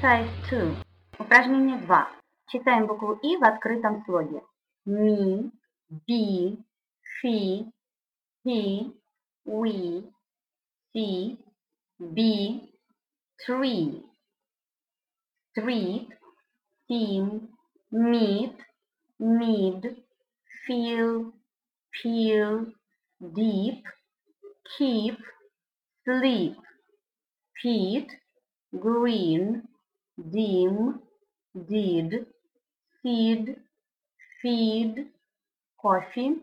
Exercise 2. Упражнение 2. Читаем букву И в открытом слоге. Ми, би, фи, he, we, see, be, tree. Street, team, meet, mid, feel, peel, deep, keep, sleep, pit, green, deem, deed, seed, feed, coffee.